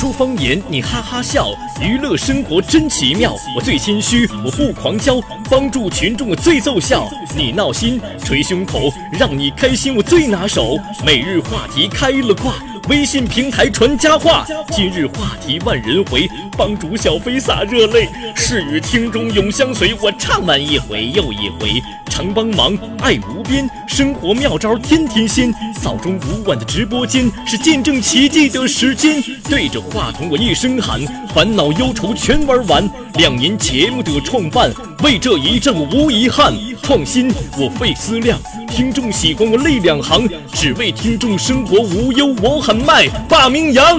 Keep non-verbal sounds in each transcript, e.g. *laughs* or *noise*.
说方言你哈哈笑，娱乐生活真奇妙。我最心虚，我不狂骄，帮助群众我最奏效。你闹心，捶胸口，让你开心我最拿手。每日话题开了挂，微信平台传佳话。今日话题万人回，帮主小飞洒热泪，是与听众永相随。我唱完一回又一回。常帮忙，爱无边，生活妙招天天鲜。早中午晚的直播间是见证奇迹的时间。对着话筒我一声喊，烦恼忧愁全玩完。两年节目的创办，为这一阵无遗憾。创新我费思量，听众喜欢我泪两行，只为听众生活无忧我喊麦霸名扬。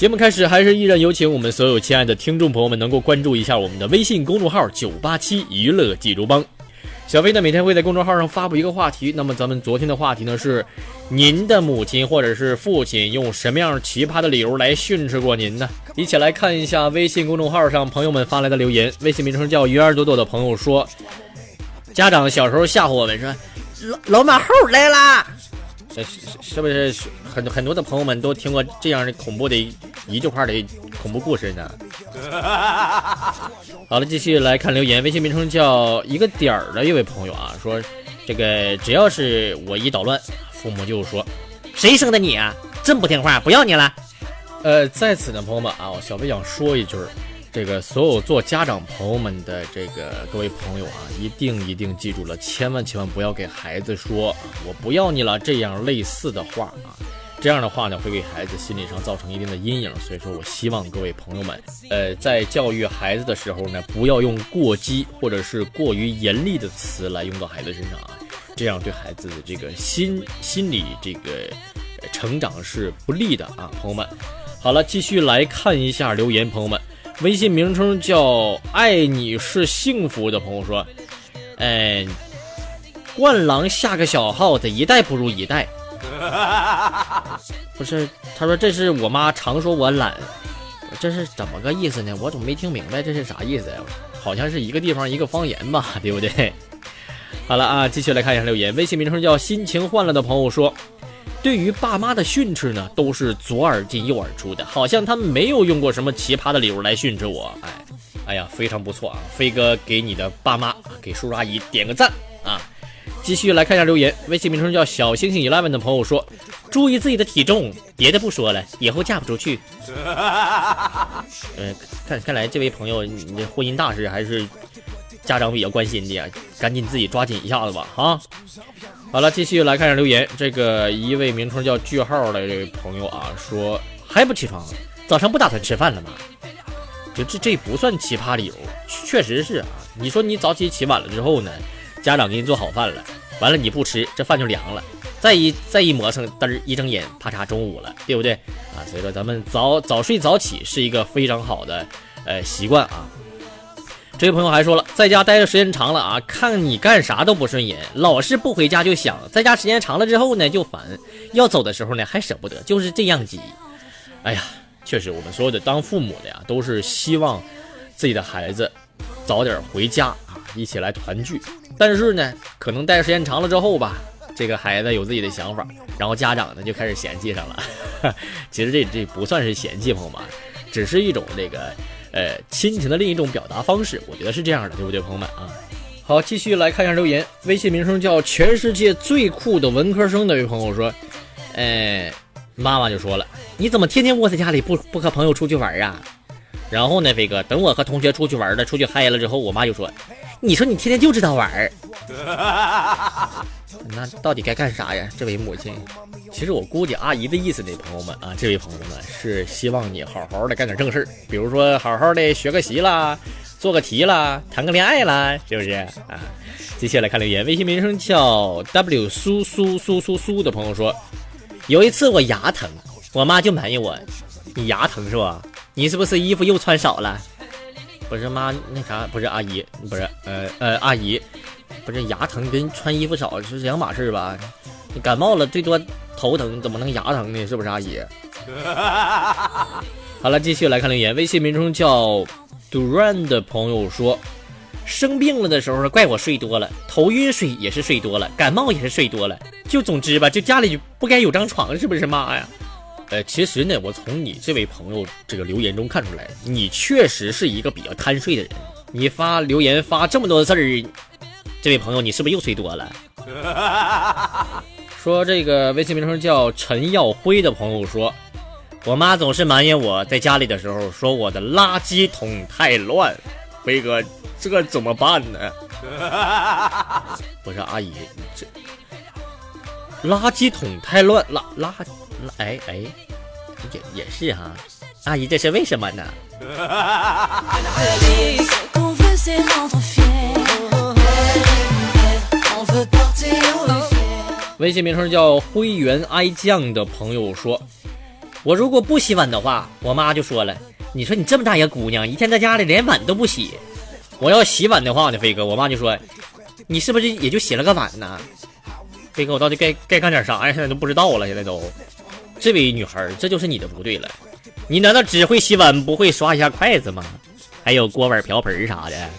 节目开始，还是依然有请我们所有亲爱的听众朋友们能够关注一下我们的微信公众号“九八七娱乐济州帮”。小飞呢，每天会在公众号上发布一个话题。那么咱们昨天的话题呢是，您的母亲或者是父亲用什么样奇葩的理由来训斥过您呢？一起来看一下微信公众号上朋友们发来的留言。微信名称叫鱼儿朵朵的朋友说，家长小时候吓唬我们说，老老马猴来啦。是是不是很很多的朋友们都听过这样的恐怖的一句话的恐怖故事呢？*laughs* 好了，继续来看留言。微信名称叫一个点儿的一位朋友啊，说这个只要是我一捣乱，父母就说谁生的你啊？真不听话，不要你了。呃，在此呢，朋友们啊，小飞想说一句。这个所有做家长朋友们的这个各位朋友啊，一定一定记住了，千万千万不要给孩子说“我不要你了”这样类似的话啊，这样的话呢会给孩子心理上造成一定的阴影。所以说我希望各位朋友们，呃，在教育孩子的时候呢，不要用过激或者是过于严厉的词来用到孩子身上啊，这样对孩子的这个心心理这个成长是不利的啊，朋友们。好了，继续来看一下留言，朋友们。微信名称叫“爱你是幸福”的朋友说：“哎，冠狼下个小号子，一代不如一代。*laughs* 不是，他说这是我妈常说我懒，这是怎么个意思呢？我怎么没听明白这是啥意思呀？好像是一个地方一个方言吧，对不对？*laughs* 好了啊，继续来看一下留言。微信名称叫“心情换了”的朋友说。对于爸妈的训斥呢，都是左耳进右耳出的，好像他们没有用过什么奇葩的理由来训斥我。哎，哎呀，非常不错啊！飞哥给你的爸妈，给叔叔阿姨点个赞啊！继续来看一下留言，微信名称叫小星星 eleven 的朋友说：“注意自己的体重，别的不说了，以后嫁不出去。*laughs* ”呃，看看来这位朋友，你的婚姻大事还是家长比较关心的呀，赶紧自己抓紧一下子吧，哈。好了，继续来看一下留言。这个一位名称叫句号的这位朋友啊，说还不起床，早上不打算吃饭了吗？就这这不算奇葩理由，确实是啊。你说你早起起晚了之后呢，家长给你做好饭了，完了你不吃，这饭就凉了。再一再一磨蹭，嘚儿一睁眼，啪嚓中午了，对不对啊？所以说咱们早早睡早起是一个非常好的呃习惯啊。这位朋友还说了，在家待的时间长了啊，看你干啥都不顺眼，老是不回家就想，在家时间长了之后呢就烦，要走的时候呢还舍不得，就是这样急。哎呀，确实，我们所有的当父母的呀，都是希望自己的孩子早点回家啊，一起来团聚。但是呢，可能待时间长了之后吧，这个孩子有自己的想法，然后家长呢就开始嫌弃上了。*laughs* 其实这这不算是嫌弃，朋友们，只是一种这个呃亲情的另一种表达方式。我觉得是这样的，对不对，朋友们啊？好，继续来看一下留言。微信名称叫“全世界最酷的文科生”的一位朋友说：“哎，妈妈就说了，你怎么天天窝在家里不不和朋友出去玩啊？”然后呢，飞哥，等我和同学出去玩了，出去嗨了之后，我妈就说：“你说你天天就知道玩儿，*laughs* 那到底该干啥呀？”这位母亲，其实我估计阿姨的意思呢，朋友们啊，这位朋友们是希望你好好的干点正事儿，比如说好好的学个习啦。做个题啦，谈个恋爱啦，是不是啊？接下来看留言，微信名称叫 W 苏苏苏苏苏的朋友说，有一次我牙疼，我妈就埋怨我，你牙疼是吧？你是不是衣服又穿少了？不是妈，那啥，不是阿姨，不是，呃呃，阿姨，不是牙疼跟穿衣服少是两码事吧？你感冒了最多头疼，怎么能牙疼呢？是不是阿姨？*laughs* 好了，继续来看留言，微信名称叫。Duran 的朋友说，生病了的时候怪我睡多了，头晕睡也是睡多了，感冒也是睡多了，就总之吧，就家里不该有张床，是不是妈呀？呃，其实呢，我从你这位朋友这个留言中看出来，你确实是一个比较贪睡的人。你发留言发这么多字儿，这位朋友你是不是又睡多了？*laughs* 说这个微信名称叫陈耀辉的朋友说。我妈总是埋怨我在家里的时候，说我的垃圾桶太乱。飞哥，这怎么办呢？*laughs* 不是阿姨，这垃圾桶太乱，垃垃垃，哎哎，也也是哈。阿姨，这是为什么呢？微信名称叫灰原哀酱的朋友说。我如果不洗碗的话，我妈就说了：“你说你这么大一个姑娘，一天在家里连碗都不洗。我要洗碗的话呢，飞哥，我妈就说：你是不是也就洗了个碗呢？飞哥，我到底该该干点啥呀？现在都不知道了。现在都，这位女孩，这就是你的不对了。你难道只会洗碗，不会刷一下筷子吗？还有锅碗瓢盆啥的？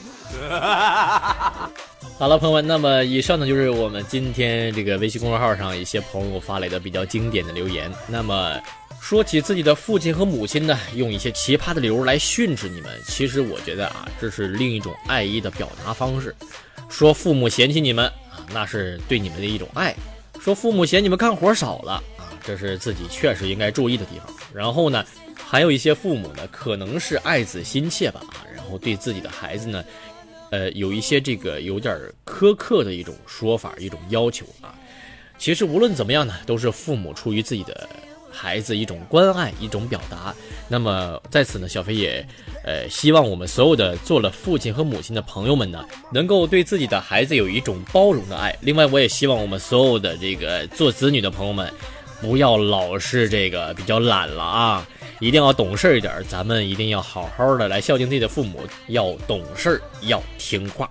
*laughs* 好了，朋友们，那么以上呢就是我们今天这个微信公众号上一些朋友发来的比较经典的留言。那么。说起自己的父亲和母亲呢，用一些奇葩的理由来训斥你们，其实我觉得啊，这是另一种爱意的表达方式。说父母嫌弃你们啊，那是对你们的一种爱；说父母嫌你们干活少了，这是自己确实应该注意的地方。然后呢，还有一些父母呢，可能是爱子心切吧啊，然后对自己的孩子呢，呃，有一些这个有点苛刻的一种说法、一种要求啊。其实无论怎么样呢，都是父母出于自己的。孩子一种关爱，一种表达。那么在此呢，小飞也，呃，希望我们所有的做了父亲和母亲的朋友们呢，能够对自己的孩子有一种包容的爱。另外，我也希望我们所有的这个做子女的朋友们，不要老是这个比较懒了啊，一定要懂事一点。咱们一定要好好的来孝敬自己的父母，要懂事，要听话。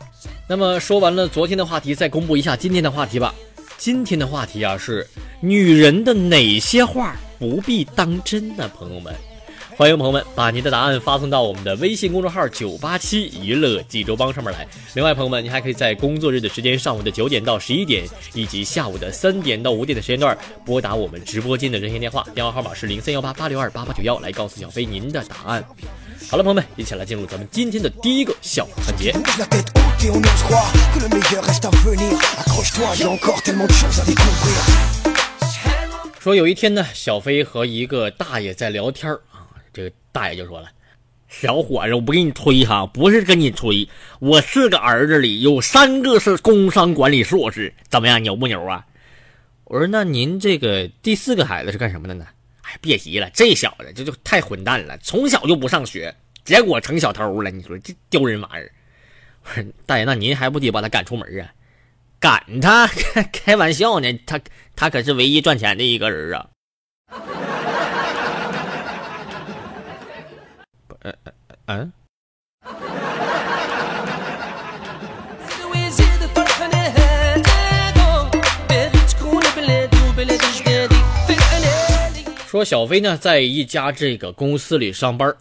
那么说完了昨天的话题，再公布一下今天的话题吧。今天的话题啊是女人的哪些话？不必当真呢朋友们，欢迎朋友们把您的答案发送到我们的微信公众号“九八七娱乐济州帮”上面来。另外，朋友们，您还可以在工作日的时间，上午的九点到十一点，以及下午的三点到五点的时间段，拨打我们直播间的热线电话，电话号码是零三幺八八六二八八九幺，来告诉小飞您的答案。好了，朋友们，一起来进入咱们今天的第一个小环节。说有一天呢，小飞和一个大爷在聊天啊，这个大爷就说了：“小伙子，我不给你吹哈，不是跟你吹，我四个儿子里有三个是工商管理硕士，怎么样，牛不牛啊？”我说：“那您这个第四个孩子是干什么的呢？”哎，别急了，这小子这就太混蛋了，从小就不上学，结果成小偷了，你说这丢人玩意儿。*laughs* 我说：“大爷，那您还不得把他赶出门啊？”赶他开 *laughs* 开玩笑呢，他他可是唯一赚钱的一个人啊！呃嗯。说小飞呢在一家这个公司里上班，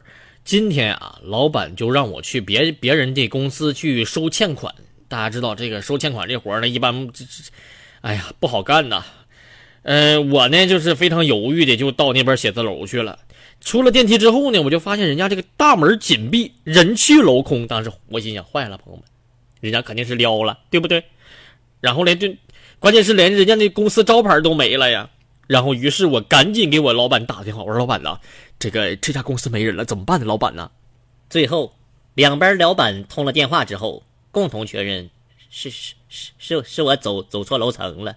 今天啊，老板就让我去别别人的公司去收欠款。大家知道这个收欠款这活呢，一般这这，哎呀不好干呐。呃，我呢就是非常犹豫的，就到那边写字楼去了。出了电梯之后呢，我就发现人家这个大门紧闭，人去楼空。当时我心想，坏了，朋友们，人家肯定是撩了，对不对？然后连就，关键是连人家那公司招牌都没了呀。然后，于是我赶紧给我老板打电话，我说：“老板呐，这个这家公司没人了，怎么办呢？老板呢？”最后，两边老板通了电话之后，共同确认是是是是是我走走错楼层了。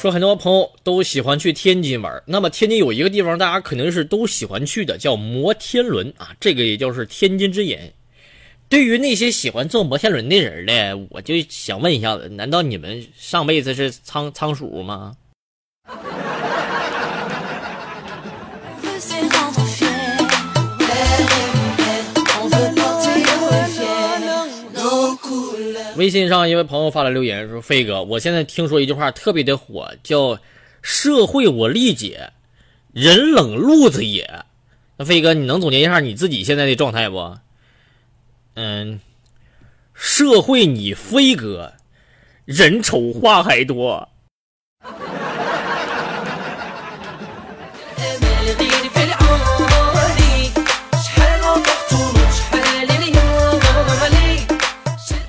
说很多朋友都喜欢去天津玩，那么天津有一个地方，大家肯定是都喜欢去的，叫摩天轮啊，这个也就是天津之眼。对于那些喜欢坐摩天轮的人呢，我就想问一下子，难道你们上辈子是仓仓鼠吗？微信上一位朋友发来留言说：“飞哥，我现在听说一句话特别的火，叫‘社会我理解，人冷路子野’。那飞哥，你能总结一下你自己现在的状态不？嗯，社会你飞哥，人丑话还多。”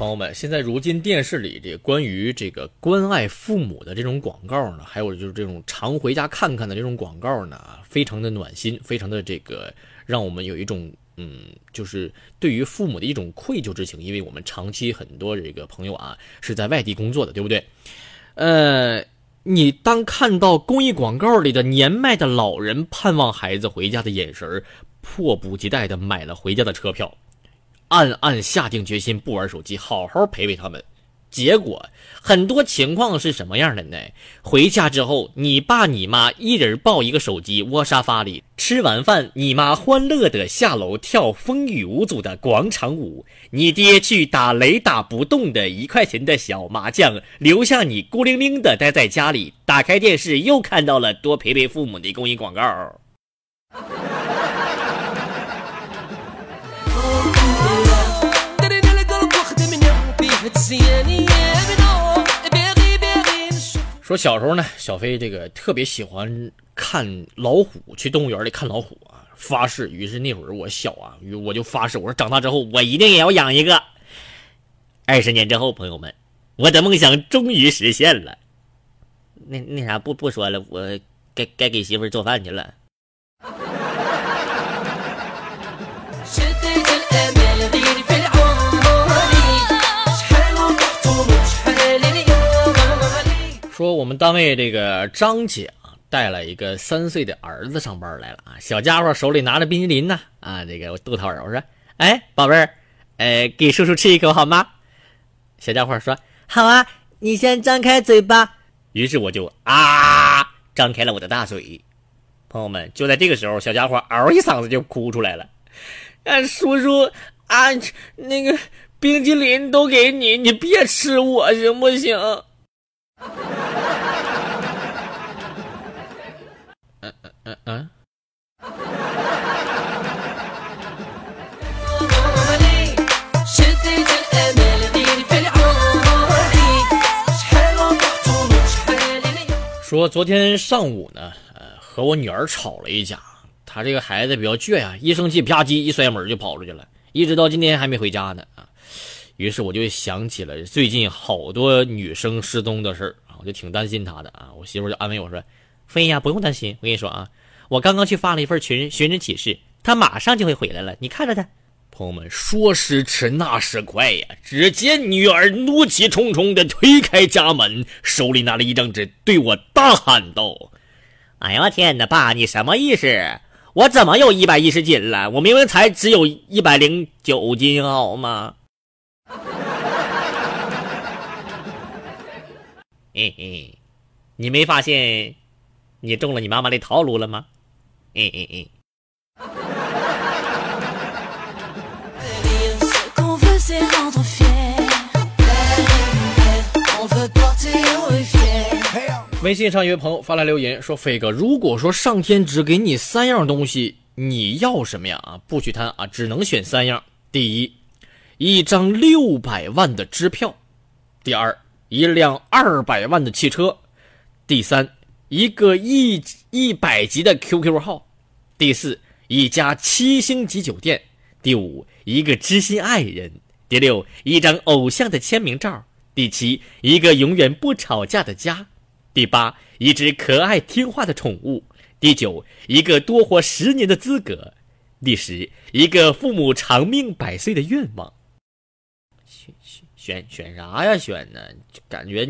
朋友们，现在如今电视里这关于这个关爱父母的这种广告呢，还有就是这种常回家看看的这种广告呢，非常的暖心，非常的这个让我们有一种嗯，就是对于父母的一种愧疚之情，因为我们长期很多这个朋友啊是在外地工作的，对不对？呃，你当看到公益广告里的年迈的老人盼望孩子回家的眼神迫不及待的买了回家的车票。暗暗下定决心不玩手机，好好陪陪他们。结果很多情况是什么样的呢？回家之后，你爸你妈一人抱一个手机窝沙发里，吃完饭，你妈欢乐的下楼跳风雨无阻的广场舞，你爹去打雷打不动的一块钱的小麻将，留下你孤零零的待在家里，打开电视又看到了多陪陪父母的公益广告。说小时候呢，小飞这个特别喜欢看老虎，去动物园里看老虎啊，发誓。于是那会儿我小啊，我就发誓，我说长大之后我一定也要养一个。二十年之后，朋友们，我的梦想终于实现了。那那啥，不不说了，我该该给媳妇做饭去了。说我们单位这个张姐啊，带了一个三岁的儿子上班来了啊，小家伙手里拿着冰淇淋呢啊，这个我逗他玩我说，哎，宝贝儿，哎，给叔叔吃一口好吗？小家伙说，好啊，你先张开嘴巴。于是我就啊，张开了我的大嘴。朋友们，就在这个时候，小家伙嗷一嗓子就哭出来了，啊，叔叔啊，那个冰淇淋都给你，你别吃我行不行？嗯嗯。说昨天上午呢，呃，和我女儿吵了一架。她这个孩子比较倔呀，一生气吧唧一摔门就跑出去了，一直到今天还没回家呢啊。于是我就想起了最近好多女生失踪的事儿啊，我就挺担心她的啊。我媳妇就安慰我说。飞呀，不用担心，我跟你说啊，我刚刚去发了一份寻寻人启事，他马上就会回来了，你看着他。朋友们，说时迟，那时快呀！只见女儿怒气冲冲地推开家门，手里拿了一张纸，对我大喊道：“哎呀我天哪，爸，你什么意思？我怎么有一百一十斤了？我明明才只有一百零九斤，好吗？” *laughs* 嘿嘿，你没发现？你中了你妈妈的套路了吗？哎哎哎。微信上一位朋友发来留言说：“飞哥，如果说上天只给你三样东西，你要什么呀？啊，不许贪啊，只能选三样。第一，一张六百万的支票；第二，一辆二百万的汽车；第三，一个一一百级的 QQ 号；第四，一家七星级酒店；第五，一个知心爱人；第六，一张偶像的签名照；第七，一个永远不吵架的家。”第八，一只可爱听话的宠物；第九，一个多活十年的资格；第十，一个父母长命百岁的愿望。选选选选啥呀？选呢？感觉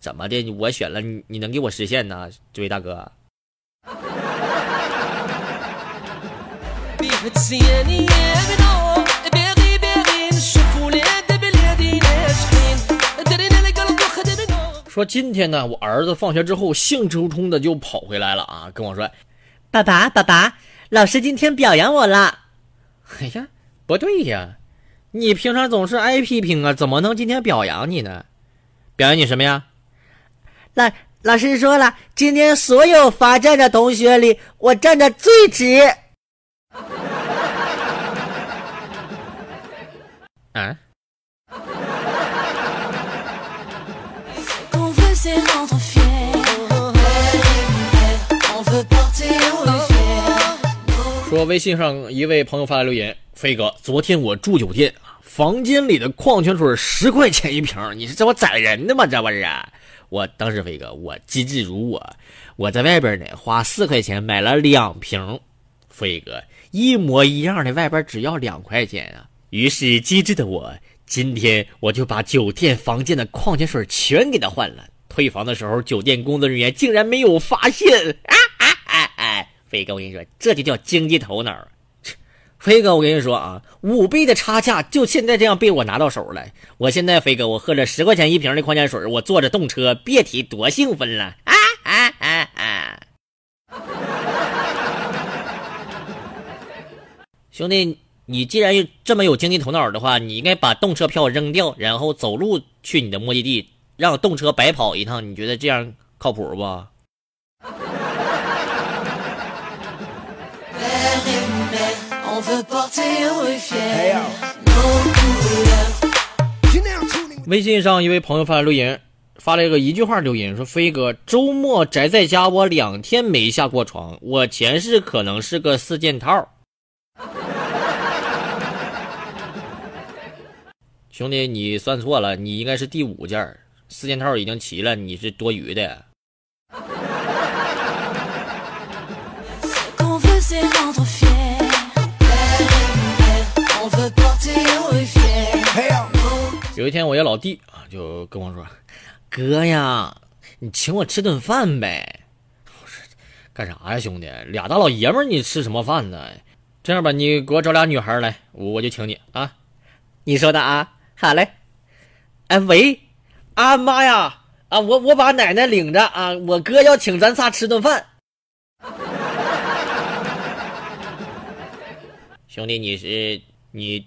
怎么的？我选了你，你能给我实现呢？这位大哥。说今天呢，我儿子放学之后兴冲冲的就跑回来了啊，跟我说：“爸爸，爸爸，老师今天表扬我了。”哎呀，不对呀，你平常总是挨批评啊，怎么能今天表扬你呢？表扬你什么呀？老老师说了，今天所有罚站的同学里，我站的最直。啊说微信上一位朋友发来留言：“飞哥，昨天我住酒店，房间里的矿泉水十块钱一瓶，你是这我宰人的吗？这不是？我当时飞哥，我机智如我，我在外边呢花四块钱买了两瓶，飞哥一模一样的，外边只要两块钱啊。于是机智的我，今天我就把酒店房间的矿泉水全给他换了。退房的时候，酒店工作人员竟然没有发现。啊啊啊啊！飞哥，我跟你说，这就叫经济头脑。飞哥，我跟你说啊，五倍的差价就现在这样被我拿到手了。我现在飞哥，我喝了十块钱一瓶的矿泉水，我坐着动车，别提多兴奋了！啊啊啊啊！*laughs* 兄弟，你既然这么有经济头脑的话，你应该把动车票扔掉，然后走路去你的目的地，让动车白跑一趟。你觉得这样靠谱不？微信上一位朋友发来留言，发了一个一句话留言说：“飞哥，周末宅在家，我两天没下过床，我前世可能是个四件套。”兄弟，你算错了，你应该是第五件，四件套已经齐了，你是多余的。有一天，我一老弟啊就跟我说：“哥呀，你请我吃顿饭呗。”我说：“干啥呀，兄弟？俩大老爷们儿，你吃什么饭呢？这样吧，你给我找俩女孩来，我我就请你啊。你说的啊？好嘞。哎，喂，啊妈呀，啊我我把奶奶领着啊，我哥要请咱仨吃顿饭。*laughs* 兄弟，你是你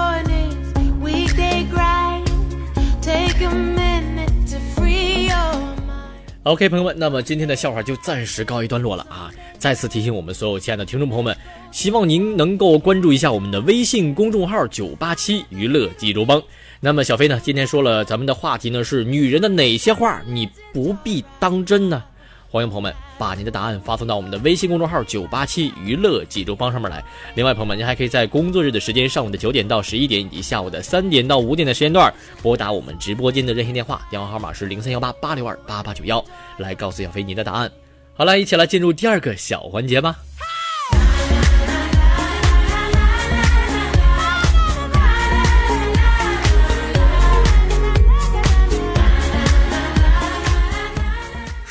OK，朋友们，那么今天的笑话就暂时告一段落了啊！再次提醒我们所有亲爱的听众朋友们，希望您能够关注一下我们的微信公众号“九八七娱乐济州帮”。那么小飞呢，今天说了咱们的话题呢是女人的哪些话你不必当真呢？欢迎朋友们把您的答案发送到我们的微信公众号“九八七娱乐济州帮”上面来。另外，朋友们，您还可以在工作日的时间，上午的九点到十一点，以及下午的三点到五点的时间段，拨打我们直播间的热线电话，电话号码是零三幺八八六二八八九幺，来告诉小飞您的答案。好了，一起来进入第二个小环节吧。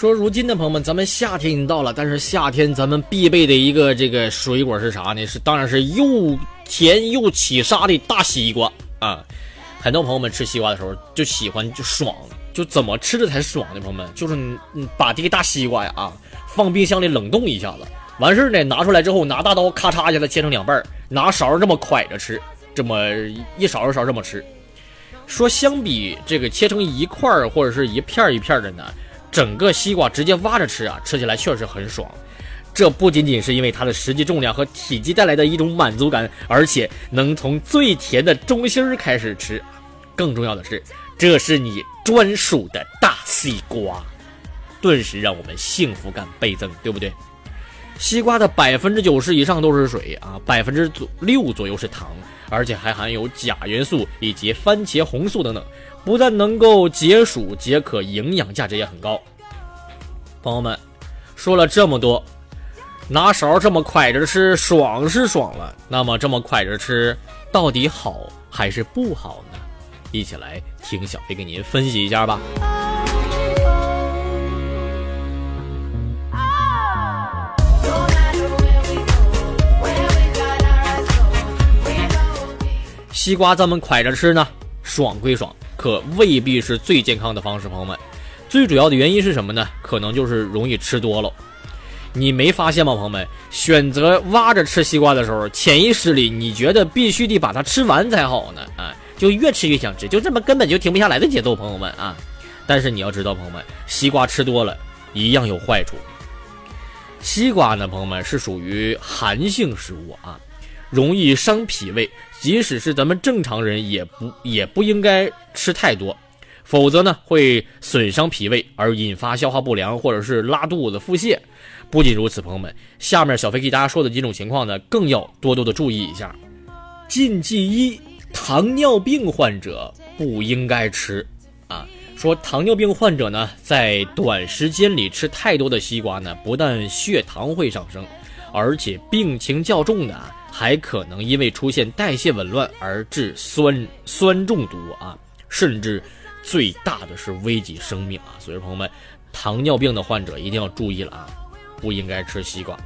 说如今的朋友们，咱们夏天已经到了，但是夏天咱们必备的一个这个水果是啥呢？是当然是又甜又起沙的大西瓜啊！很多朋友们吃西瓜的时候就喜欢就爽，就怎么吃的才爽呢？朋友们，就是你你把这个大西瓜呀啊放冰箱里冷冻一下子，完事儿呢拿出来之后拿大刀咔嚓一下子切成两半儿，拿勺这么蒯着吃，这么一勺一勺这么吃。说相比这个切成一块儿或者是一片一片的呢，整个西瓜直接挖着吃啊，吃起来确实很爽。这不仅仅是因为它的实际重量和体积带来的一种满足感，而且能从最甜的中心开始吃。更重要的是，这是你专属的大西瓜，顿时让我们幸福感倍增，对不对？西瓜的百分之九十以上都是水啊，百分之左六左右是糖，而且还含有钾元素以及番茄红素等等，不但能够解暑解渴，营养价值也很高。朋友们，说了这么多，拿勺这么蒯着吃，爽是爽了，那么这么蒯着吃，到底好还是不好呢？一起来听小飞给您分析一下吧。西瓜咱们蒯着吃呢，爽归爽，可未必是最健康的方式。朋友们，最主要的原因是什么呢？可能就是容易吃多了。你没发现吗，朋友们？选择挖着吃西瓜的时候，潜意识里你觉得必须得把它吃完才好呢？啊，就越吃越想吃，就这么根本就停不下来的节奏，朋友们啊！但是你要知道，朋友们，西瓜吃多了一样有坏处。西瓜呢，朋友们是属于寒性食物啊，容易伤脾胃，即使是咱们正常人也不也不应该吃太多，否则呢会损伤脾胃而引发消化不良或者是拉肚子、腹泻。不仅如此，朋友们，下面小飞给大家说的几种情况呢，更要多多的注意一下。禁忌一：糖尿病患者不应该吃啊。说糖尿病患者呢，在短时间里吃太多的西瓜呢，不但血糖会上升，而且病情较重的啊，还可能因为出现代谢紊乱而致酸酸中毒啊，甚至最大的是危及生命啊。所以，朋友们，糖尿病的患者一定要注意了啊，不应该吃西瓜。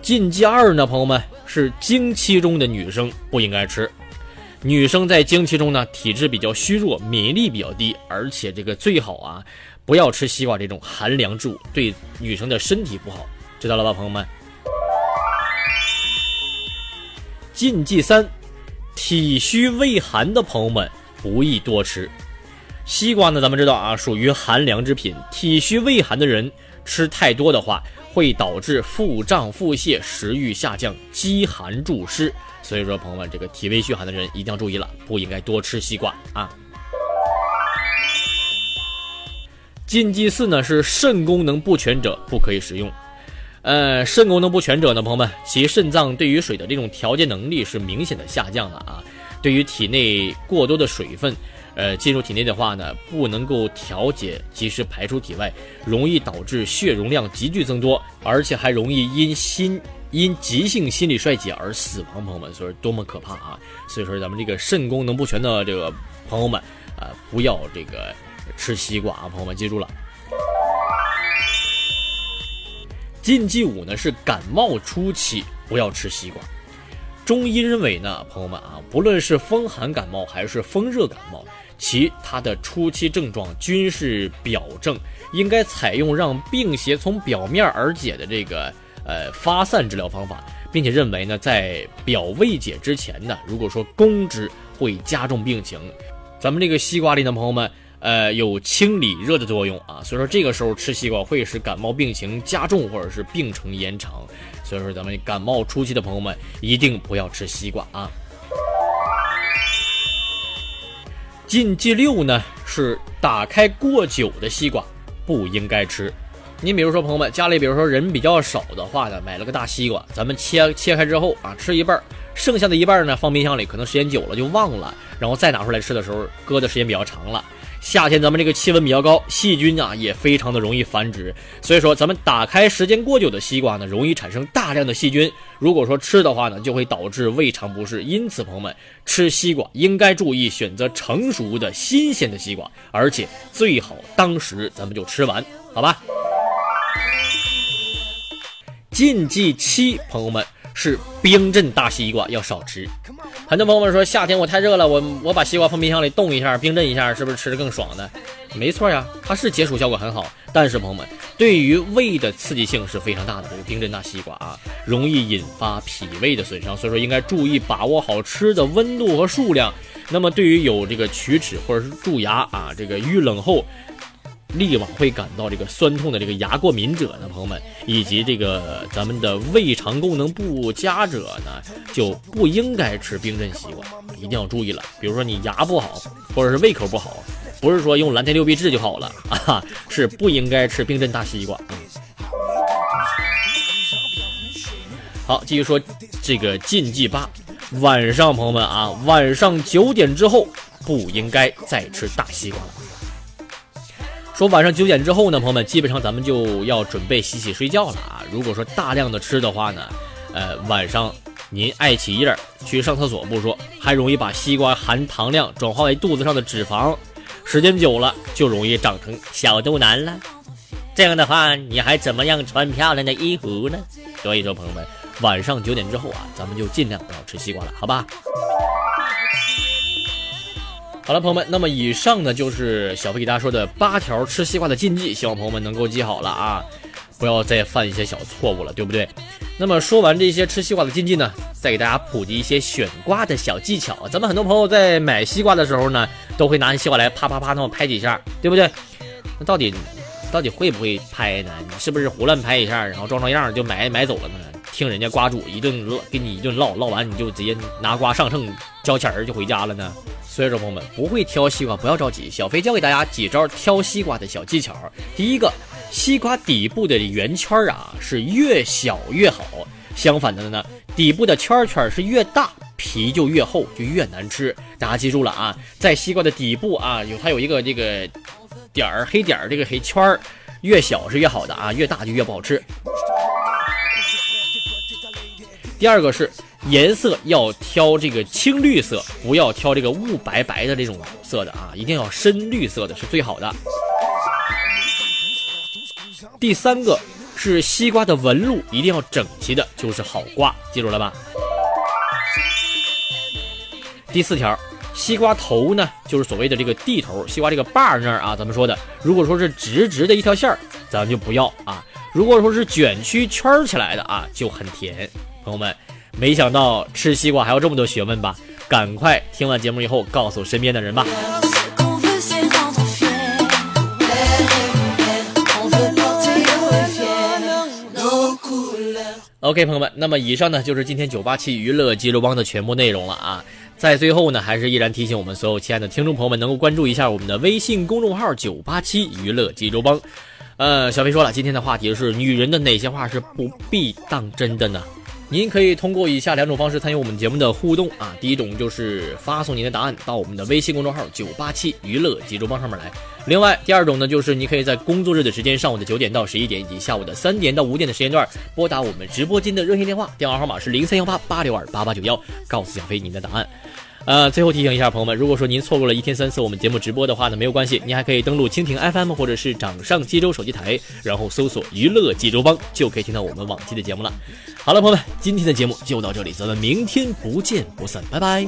禁忌二呢，朋友们是经期中的女生不应该吃。女生在经期中呢，体质比较虚弱，免疫力比较低，而且这个最好啊，不要吃西瓜这种寒凉之物，对女生的身体不好，知道了吧，朋友们？禁忌三，体虚畏寒的朋友们不宜多吃。西瓜呢，咱们知道啊，属于寒凉之品，体虚畏寒的人吃太多的话，会导致腹胀、腹泻、食欲下降、饥寒助湿。所以说，朋友们，这个体胃虚寒的人一定要注意了，不应该多吃西瓜啊。禁忌四呢是肾功能不全者不可以食用。呃，肾功能不全者呢，朋友们，其肾脏对于水的这种调节能力是明显的下降的啊。对于体内过多的水分，呃，进入体内的话呢，不能够调节，及时排出体外，容易导致血容量急剧增多，而且还容易因心因急性心理衰竭而死亡。朋友们，所以说多么可怕啊！所以说咱们这个肾功能不全的这个朋友们啊、不要这个吃西瓜啊，朋友们记住了。禁忌五呢是感冒初期不要吃西瓜。中医认为呢，朋友们啊，不论是风寒感冒还是风热感冒，其它的初期症状均是表症，应该采用让病邪从表面而解的这个呃发散治疗方法，并且认为呢，在表未解之前呢，如果说攻之会加重病情。咱们这个西瓜里的，朋友们，呃，有清理热的作用啊，所以说这个时候吃西瓜会使感冒病情加重或者是病程延长，所以说咱们感冒初期的朋友们一定不要吃西瓜啊。禁忌六呢是打开过久的西瓜不应该吃。你比如说，朋友们家里比如说人比较少的话呢，买了个大西瓜，咱们切切开之后啊，吃一半，剩下的一半呢放冰箱里，可能时间久了就忘了，然后再拿出来吃的时候，搁的时间比较长了。夏天咱们这个气温比较高，细菌啊也非常的容易繁殖，所以说咱们打开时间过久的西瓜呢，容易产生大量的细菌。如果说吃的话呢，就会导致胃肠不适。因此，朋友们吃西瓜应该注意选择成熟的新鲜的西瓜，而且最好当时咱们就吃完，好吧？禁忌七，朋友们是冰镇大西瓜要少吃。很多朋友们说夏天我太热了，我我把西瓜放冰箱里冻一下，冰镇一下，是不是吃的更爽呢？没错呀，它是解暑效果很好，但是朋友们，对于胃的刺激性是非常大的。这个冰镇大西瓜啊，容易引发脾胃的损伤，所以说应该注意把握好吃的温度和数量。那么对于有这个龋齿或者是蛀牙啊，这个遇冷后立马会感到这个酸痛的这个牙过敏者呢，朋友们，以及这个咱们的胃肠功能不佳者呢，就不应该吃冰镇西瓜，一定要注意了。比如说你牙不好，或者是胃口不好，不是说用蓝天六必治就好了啊，*laughs* 是不应该吃冰镇大西瓜。嗯。好，继续说这个禁忌八，晚上朋友们啊，晚上九点之后不应该再吃大西瓜了。说晚上九点之后呢，朋友们，基本上咱们就要准备洗洗睡觉了啊。如果说大量的吃的话呢，呃，晚上您爱起夜儿去上厕所不说，还容易把西瓜含糖量转化为肚子上的脂肪，时间久了就容易长成小肚腩了。这样的话，你还怎么样穿漂亮的衣服呢？所以说，朋友们，晚上九点之后啊，咱们就尽量不要吃西瓜了，好吧？好了，朋友们，那么以上呢就是小飞给大家说的八条吃西瓜的禁忌，希望朋友们能够记好了啊，不要再犯一些小错误了，对不对？那么说完这些吃西瓜的禁忌呢，再给大家普及一些选瓜的小技巧。咱们很多朋友在买西瓜的时候呢，都会拿起西瓜来啪啪啪那么拍几下，对不对？那到底到底会不会拍呢？你是不是胡乱拍一下，然后装装样就买买走了呢？听人家瓜主一顿唠，给你一顿唠，唠完你就直接拿瓜上秤交钱儿就回家了呢？所以说，朋友们不会挑西瓜不要着急，小飞教给大家几招挑西瓜的小技巧。第一个，西瓜底部的圆圈儿啊是越小越好，相反的呢，底部的圈圈是越大，皮就越厚，就越难吃。大家记住了啊，在西瓜的底部啊有它有一个这个点儿黑点儿这个黑圈儿，越小是越好的啊，越大就越不好吃。第二个是颜色要挑这个青绿色，不要挑这个雾白白的这种色的啊，一定要深绿色的是最好的。第三个是西瓜的纹路一定要整齐的，就是好瓜，记住了吧？第四条，西瓜头呢，就是所谓的这个地头，西瓜这个把那儿啊，咱们说的，如果说是直直的一条线儿，咱就不要啊；如果说是卷曲圈儿起来的啊，就很甜。朋友们，没想到吃西瓜还有这么多学问吧？赶快听完节目以后告诉身边的人吧。OK，朋友们，那么以上呢就是今天九八七娱乐济州帮的全部内容了啊。在最后呢，还是依然提醒我们所有亲爱的听众朋友们，能够关注一下我们的微信公众号“九八七娱乐济州帮”。呃，小飞说了，今天的话题是女人的哪些话是不必当真的呢？您可以通过以下两种方式参与我们节目的互动啊。第一种就是发送您的答案到我们的微信公众号“九八七娱乐济州帮”上面来。另外，第二种呢，就是你可以在工作日的时间，上午的九点到十一点，以及下午的三点到五点的时间段，拨打我们直播间的热线电话，电话号码是零三幺八八六二八八九幺，告诉小飞您的答案。呃最后提醒一下朋友们如果说您错过了一天三次我们节目直播的话呢没有关系您还可以登录蜻蜓 fm 或者是掌上济州手机台然后搜索娱乐济州帮就可以听到我们往期的节目了。好了朋友们今天的节目就到这里咱们明天不见不散拜拜。